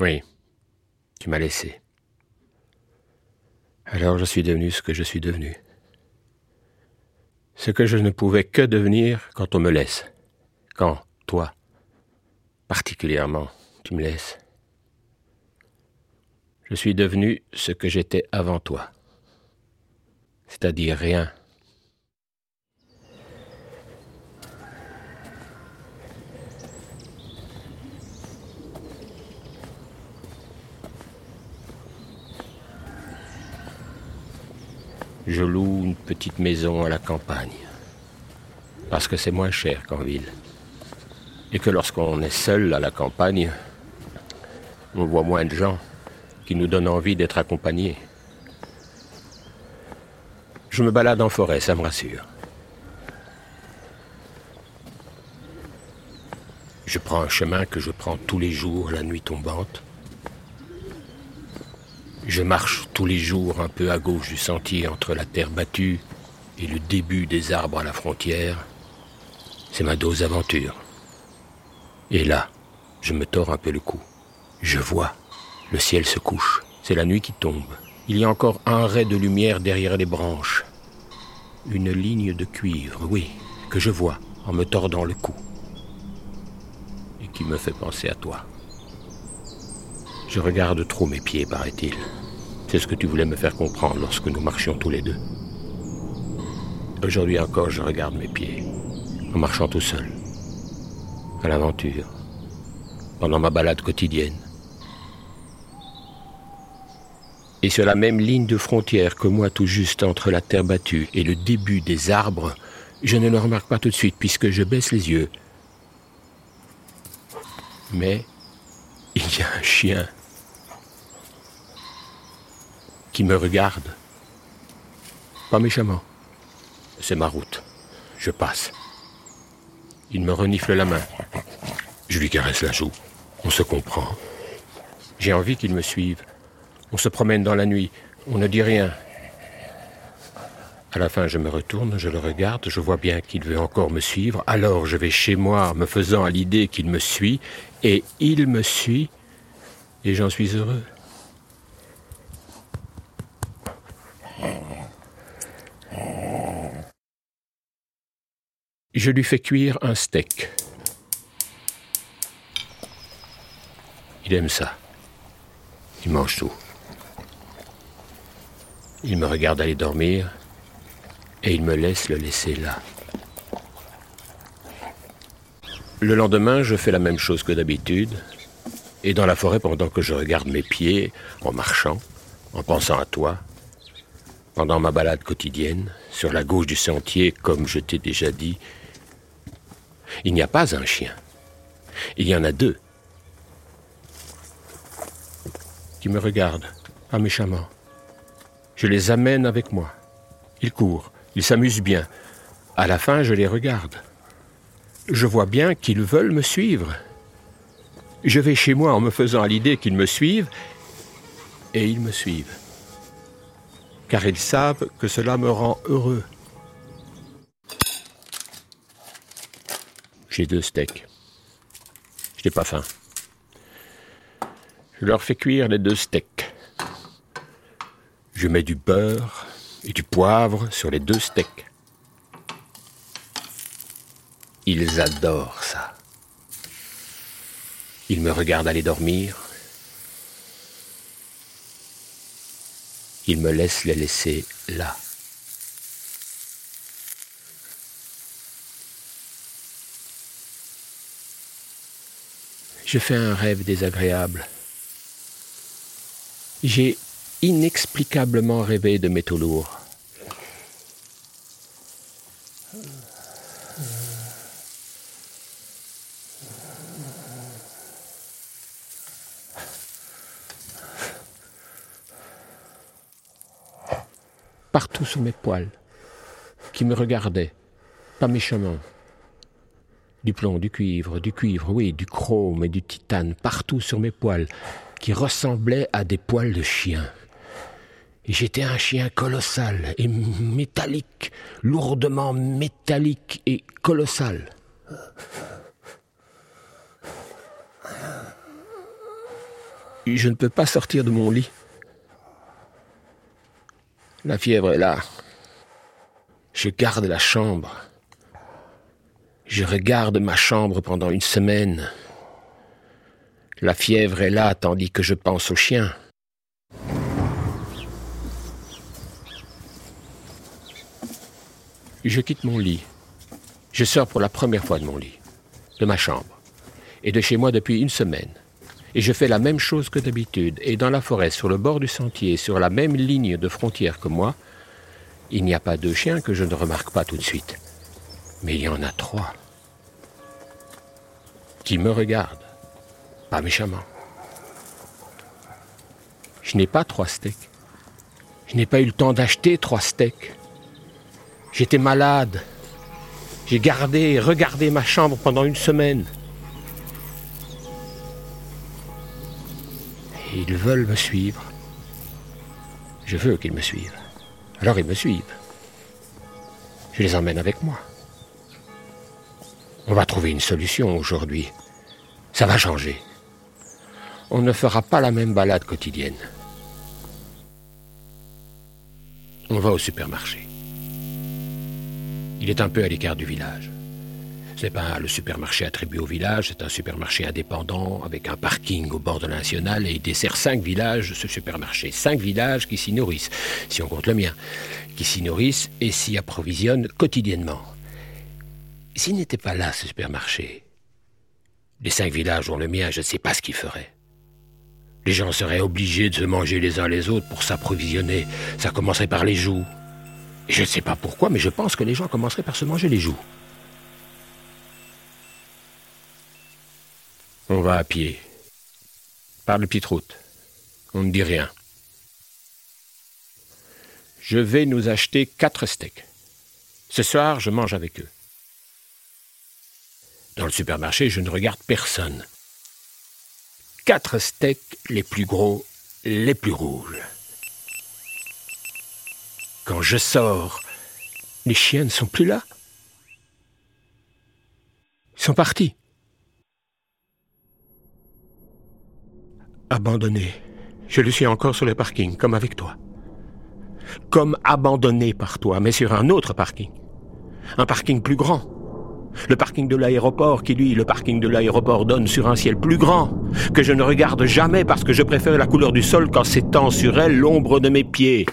Oui, tu m'as laissé. Alors je suis devenu ce que je suis devenu. Ce que je ne pouvais que devenir quand on me laisse. Quand, toi, particulièrement, tu me laisses. Je suis devenu ce que j'étais avant toi. C'est-à-dire rien. Je loue une petite maison à la campagne. Parce que c'est moins cher qu'en ville. Et que lorsqu'on est seul à la campagne, on voit moins de gens qui nous donnent envie d'être accompagnés. Je me balade en forêt, ça me rassure. Je prends un chemin que je prends tous les jours la nuit tombante. Je marche tous les jours un peu à gauche du sentier entre la terre battue et le début des arbres à la frontière. C'est ma dose d'aventure. Et là, je me tords un peu le cou. Je vois, le ciel se couche, c'est la nuit qui tombe. Il y a encore un ray de lumière derrière les branches. Une ligne de cuivre, oui, que je vois en me tordant le cou. Et qui me fait penser à toi. Je regarde trop mes pieds, paraît-il. C'est ce que tu voulais me faire comprendre lorsque nous marchions tous les deux. Aujourd'hui encore, je regarde mes pieds, en marchant tout seul, à l'aventure, pendant ma balade quotidienne. Et sur la même ligne de frontière que moi, tout juste entre la terre battue et le début des arbres, je ne le remarque pas tout de suite puisque je baisse les yeux. Mais il y a un chien qui me regarde. Pas méchamment. C'est ma route. Je passe. Il me renifle la main. Je lui caresse la joue. On se comprend. J'ai envie qu'il me suive. On se promène dans la nuit. On ne dit rien. À la fin, je me retourne, je le regarde, je vois bien qu'il veut encore me suivre. Alors je vais chez moi, me faisant à l'idée qu'il me suit, et il me suit, et j'en suis heureux. Je lui fais cuire un steak. Il aime ça. Il mange tout. Il me regarde aller dormir et il me laisse le laisser là. Le lendemain, je fais la même chose que d'habitude. Et dans la forêt, pendant que je regarde mes pieds, en marchant, en pensant à toi, pendant ma balade quotidienne, sur la gauche du sentier, comme je t'ai déjà dit, il n'y a pas un chien. Il y en a deux. Qui me regardent, pas méchamment. Je les amène avec moi. Ils courent, ils s'amusent bien. À la fin, je les regarde. Je vois bien qu'ils veulent me suivre. Je vais chez moi en me faisant à l'idée qu'ils me suivent, et ils me suivent. Car ils savent que cela me rend heureux. J'ai deux steaks. Je n'ai pas faim. Je leur fais cuire les deux steaks. Je mets du beurre et du poivre sur les deux steaks. Ils adorent ça. Ils me regardent aller dormir. Ils me laissent les laisser là. Je fais un rêve désagréable. J'ai inexplicablement rêvé de métaux lourds. Partout sous mes poils, qui me regardaient, pas méchamment. Du plomb, du cuivre, du cuivre, oui, du chrome et du titane, partout sur mes poils, qui ressemblaient à des poils de chien. J'étais un chien colossal et métallique, lourdement métallique et colossal. Je ne peux pas sortir de mon lit. La fièvre est là. Je garde la chambre. Je regarde ma chambre pendant une semaine. La fièvre est là tandis que je pense au chien. Je quitte mon lit. Je sors pour la première fois de mon lit, de ma chambre, et de chez moi depuis une semaine. Et je fais la même chose que d'habitude. Et dans la forêt, sur le bord du sentier, sur la même ligne de frontière que moi, il n'y a pas deux chiens que je ne remarque pas tout de suite. Mais il y en a trois. Qui me regardent. Pas méchamment. Je n'ai pas trois steaks. Je n'ai pas eu le temps d'acheter trois steaks. J'étais malade. J'ai gardé et regardé ma chambre pendant une semaine. Ils veulent me suivre. Je veux qu'ils me suivent. Alors ils me suivent. Je les emmène avec moi. On va trouver une solution aujourd'hui. Ça va changer. On ne fera pas la même balade quotidienne. On va au supermarché. Il est un peu à l'écart du village. Ce n'est pas le supermarché attribué au village, c'est un supermarché indépendant avec un parking au bord de la nationale et il dessert cinq villages, ce supermarché. Cinq villages qui s'y nourrissent, si on compte le mien, qui s'y nourrissent et s'y approvisionnent quotidiennement. S'il n'était pas là, ce supermarché, les cinq villages dont le mien, je ne sais pas ce qu'ils feraient. Les gens seraient obligés de se manger les uns les autres pour s'approvisionner. Ça commencerait par les joues. Je ne sais pas pourquoi, mais je pense que les gens commenceraient par se manger les joues. On va à pied. Par la petite route. On ne dit rien. Je vais nous acheter quatre steaks. Ce soir, je mange avec eux. Dans le supermarché, je ne regarde personne. Quatre steaks les plus gros, les plus rouges. Quand je sors, les chiens ne sont plus là. Ils sont partis. Abandonné. Je le suis encore sur le parking, comme avec toi. Comme abandonné par toi, mais sur un autre parking. Un parking plus grand. Le parking de l'aéroport qui, lui, le parking de l'aéroport donne sur un ciel plus grand, que je ne regarde jamais parce que je préfère la couleur du sol quand s'étend sur elle l'ombre de mes pieds.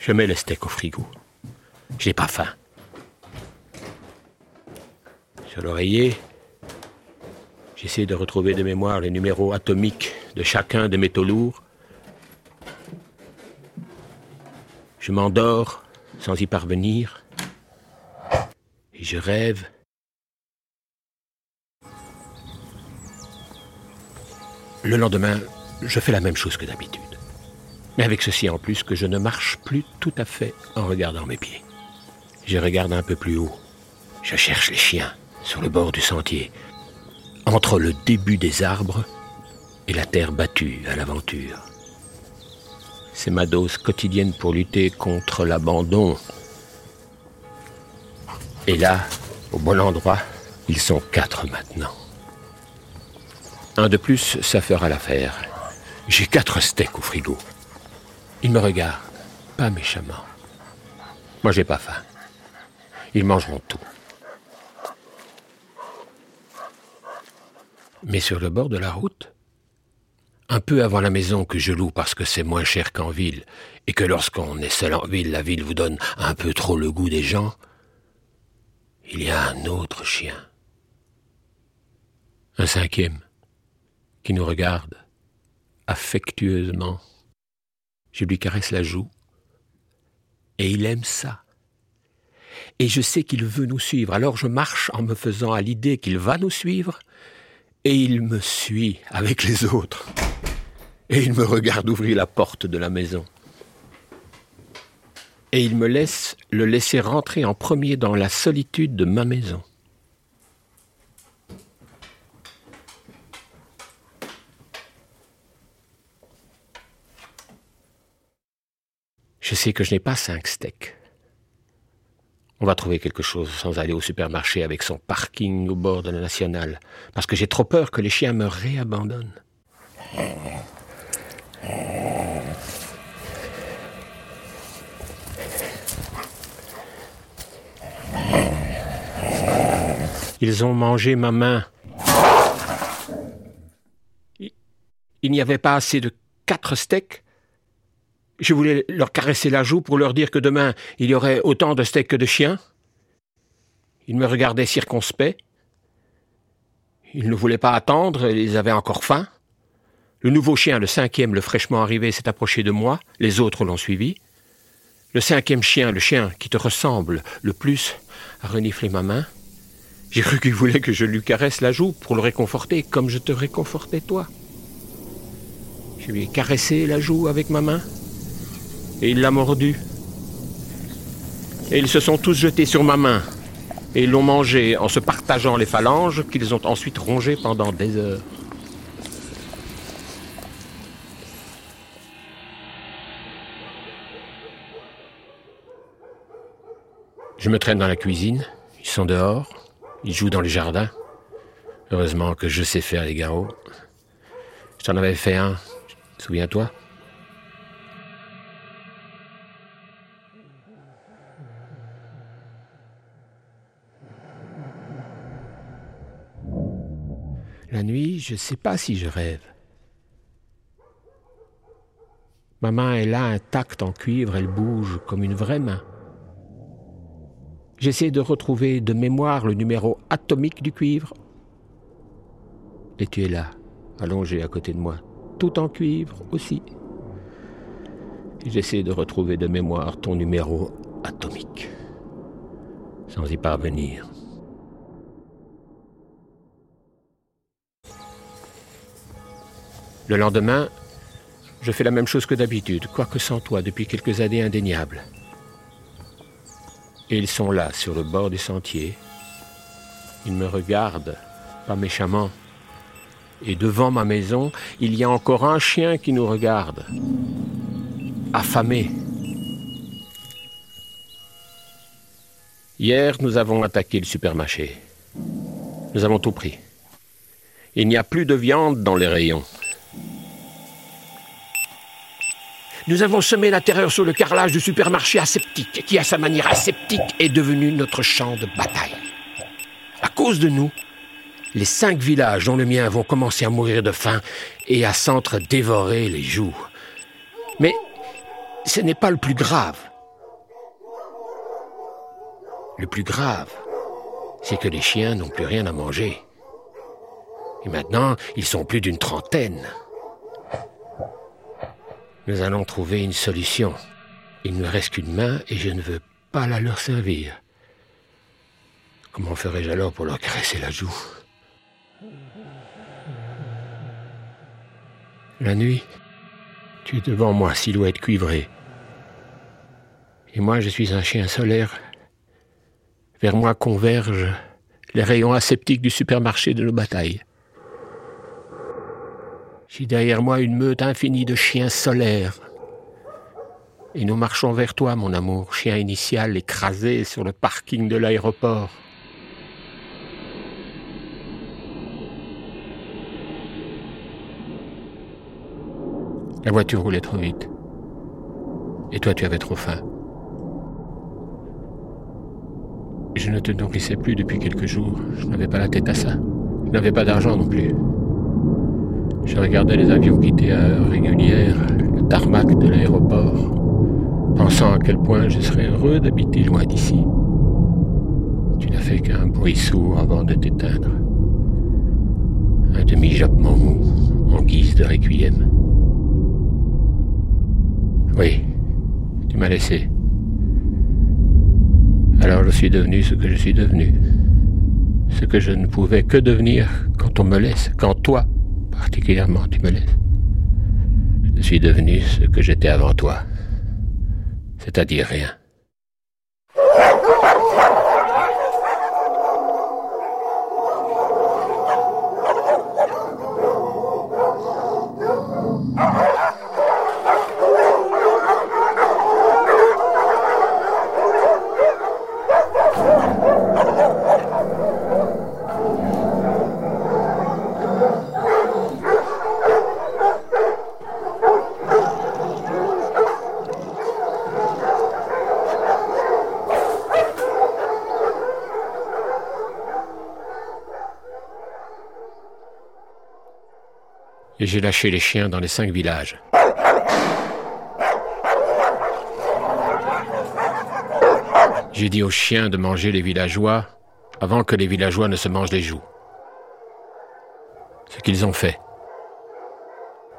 Je mets le steak au frigo. J'ai pas faim. Sur l'oreiller, J'essaie de retrouver de mémoire les numéros atomiques de chacun des métaux lourds. Je m'endors sans y parvenir. Et je rêve. Le lendemain, je fais la même chose que d'habitude. Mais avec ceci en plus que je ne marche plus tout à fait en regardant mes pieds. Je regarde un peu plus haut. Je cherche les chiens sur le bord du sentier, entre le début des arbres et la terre battue à l'aventure. C'est ma dose quotidienne pour lutter contre l'abandon. Et là, au bon endroit, ils sont quatre maintenant. Un de plus, ça fera l'affaire. J'ai quatre steaks au frigo. Ils me regardent, pas méchamment. Moi, j'ai pas faim. Ils mangeront tout. Mais sur le bord de la route. Un peu avant la maison que je loue parce que c'est moins cher qu'en ville, et que lorsqu'on est seul en ville, la ville vous donne un peu trop le goût des gens, il y a un autre chien. Un cinquième, qui nous regarde affectueusement. Je lui caresse la joue, et il aime ça. Et je sais qu'il veut nous suivre, alors je marche en me faisant à l'idée qu'il va nous suivre, et il me suit avec les autres. Et il me regarde ouvrir la porte de la maison. Et il me laisse le laisser rentrer en premier dans la solitude de ma maison. Je sais que je n'ai pas cinq steaks. On va trouver quelque chose sans aller au supermarché avec son parking au bord de la nationale, parce que j'ai trop peur que les chiens me réabandonnent. Ils ont mangé ma main. Il n'y avait pas assez de quatre steaks. Je voulais leur caresser la joue pour leur dire que demain il y aurait autant de steaks que de chiens. Ils me regardaient circonspect. Ils ne voulaient pas attendre, ils avaient encore faim. Le nouveau chien, le cinquième, le fraîchement arrivé, s'est approché de moi, les autres l'ont suivi. Le cinquième chien, le chien qui te ressemble le plus, a reniflé ma main. J'ai cru qu'il voulait que je lui caresse la joue pour le réconforter, comme je te réconfortais toi. Je lui ai caressé la joue avec ma main, et il l'a mordu. Et ils se sont tous jetés sur ma main, et ils l'ont mangé en se partageant les phalanges qu'ils ont ensuite rongé pendant des heures. Je me traîne dans la cuisine, ils sont dehors, il joue dans le jardin. Heureusement que je sais faire les garrots. Je t'en avais fait un, souviens-toi La nuit, je ne sais pas si je rêve. Ma main est là intacte en cuivre, elle bouge comme une vraie main. J'essaie de retrouver de mémoire le numéro atomique du cuivre. Et tu es là, allongé à côté de moi, tout en cuivre aussi. J'essaie de retrouver de mémoire ton numéro atomique, sans y parvenir. Le lendemain, je fais la même chose que d'habitude, quoique sans toi, depuis quelques années indéniables. Et ils sont là, sur le bord du sentier. Ils me regardent, pas méchamment. Et devant ma maison, il y a encore un chien qui nous regarde, affamé. Hier, nous avons attaqué le supermarché. Nous avons tout pris. Il n'y a plus de viande dans les rayons. Nous avons semé la terreur sur le carrelage du supermarché aseptique, qui à sa manière aseptique est devenu notre champ de bataille. À cause de nous, les cinq villages dont le mien vont commencer à mourir de faim et à s'entre-dévorer les joues. Mais ce n'est pas le plus grave. Le plus grave, c'est que les chiens n'ont plus rien à manger. Et maintenant, ils sont plus d'une trentaine. Nous allons trouver une solution. Il ne me reste qu'une main et je ne veux pas la leur servir. Comment ferais-je alors pour leur caresser la joue? La nuit, tu es devant moi, silhouette cuivrée. Et moi, je suis un chien solaire. Vers moi convergent les rayons aseptiques du supermarché de nos batailles. J'ai derrière moi une meute infinie de chiens solaires. Et nous marchons vers toi, mon amour, chien initial écrasé sur le parking de l'aéroport. La voiture roulait trop vite. Et toi, tu avais trop faim. Je ne te nourrissais plus depuis quelques jours. Je n'avais pas la tête à ça. Je n'avais pas d'argent non plus. Je regardais les avions quitter à heure régulière le tarmac de l'aéroport, pensant à quel point je serais heureux d'habiter loin d'ici. Tu n'as fait qu'un bruit sourd avant de t'éteindre. Un demi-jappement mou en guise de requiem. Oui, tu m'as laissé. Alors je suis devenu ce que je suis devenu. Ce que je ne pouvais que devenir quand on me laisse, quand toi, particulièrement, tu me laisses. Je suis devenu ce que j'étais avant toi, c'est-à-dire rien. Et j'ai lâché les chiens dans les cinq villages. J'ai dit aux chiens de manger les villageois avant que les villageois ne se mangent les joues. Ce qu'ils ont fait.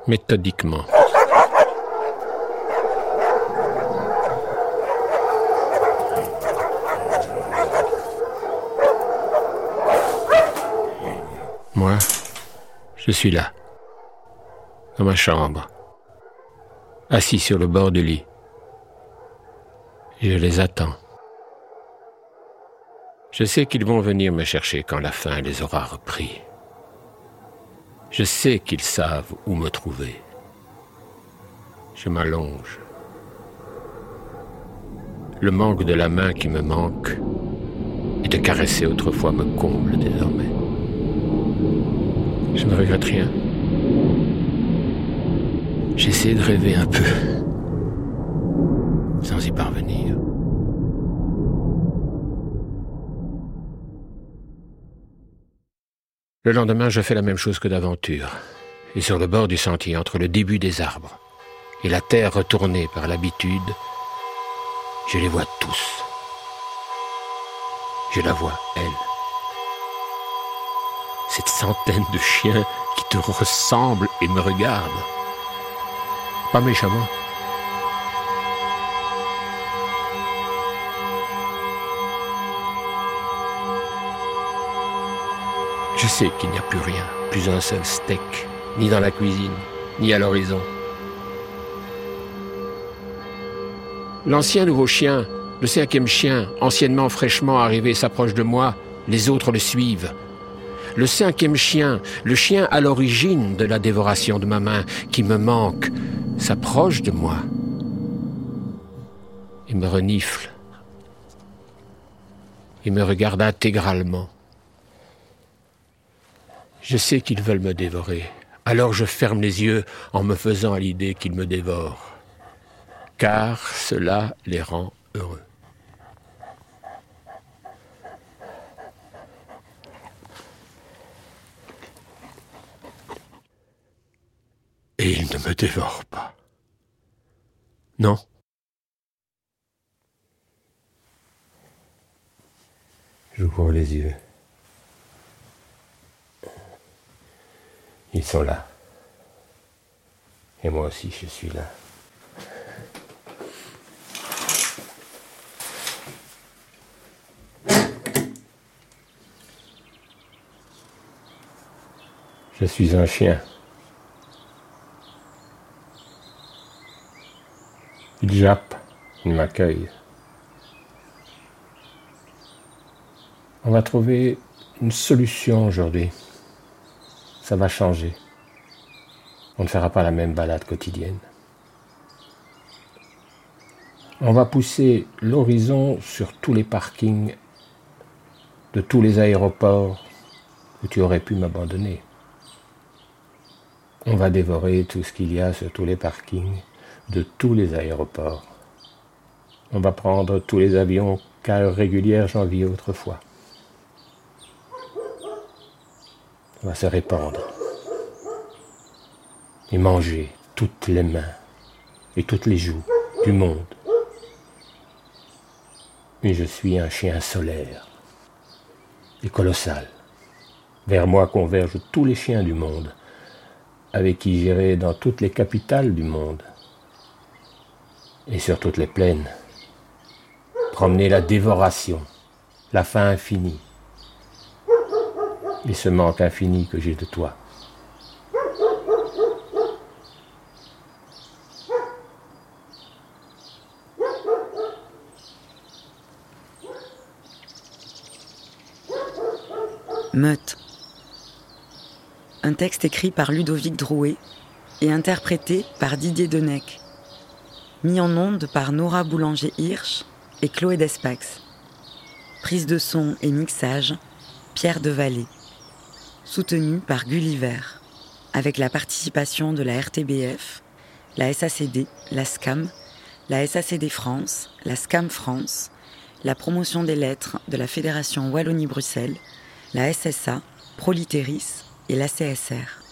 Méthodiquement. Moi, je suis là, dans ma chambre, assis sur le bord du lit. Je les attends. Je sais qu'ils vont venir me chercher quand la faim les aura repris. Je sais qu'ils savent où me trouver. Je m'allonge. Le manque de la main qui me manque et de caresser autrefois me comble désormais. Je ne regrette rien. J'essaie de rêver un peu, sans y parvenir. Le lendemain, je fais la même chose que d'aventure, et sur le bord du sentier, entre le début des arbres et la terre retournée par l'habitude, je les vois tous. Je la vois, elle. Cette centaine de chiens qui te ressemblent et me regardent. Pas méchamment. Je sais qu'il n'y a plus rien, plus un seul steak, ni dans la cuisine, ni à l'horizon. L'ancien nouveau chien, le cinquième chien, anciennement fraîchement arrivé, s'approche de moi, les autres le suivent. Le cinquième chien, le chien à l'origine de la dévoration de ma main, qui me manque, s'approche de moi Il me renifle. Il me regarde intégralement. Je sais qu'ils veulent me dévorer. Alors je ferme les yeux en me faisant à l'idée qu'ils me dévorent. Car cela les rend heureux. Et ils ne me dévorent pas. Non. J'ouvre les yeux. Ils sont là. Et moi aussi, je suis là. Je suis un chien. Il jappe, il m'accueille. On va trouver une solution aujourd'hui ça va changer. On ne fera pas la même balade quotidienne. On va pousser l'horizon sur tous les parkings de tous les aéroports où tu aurais pu m'abandonner. On va dévorer tout ce qu'il y a sur tous les parkings de tous les aéroports. On va prendre tous les avions qu'à heure régulière j'envie autrefois. va se répandre et manger toutes les mains et toutes les joues du monde. Mais je suis un chien solaire et colossal. Vers moi convergent tous les chiens du monde, avec qui j'irai dans toutes les capitales du monde et sur toutes les plaines, promener la dévoration, la faim infinie, et ce manque infini que j'ai de toi. Meute. Un texte écrit par Ludovic Drouet et interprété par Didier Denec. Mis en onde par Nora Boulanger-Hirsch et Chloé Despax. Prise de son et mixage, Pierre Vallée soutenu par Gulliver, avec la participation de la RTBF, la SACD, la SCAM, la SACD France, la SCAM France, la promotion des lettres de la Fédération Wallonie-Bruxelles, la SSA, Proliteris et la CSR.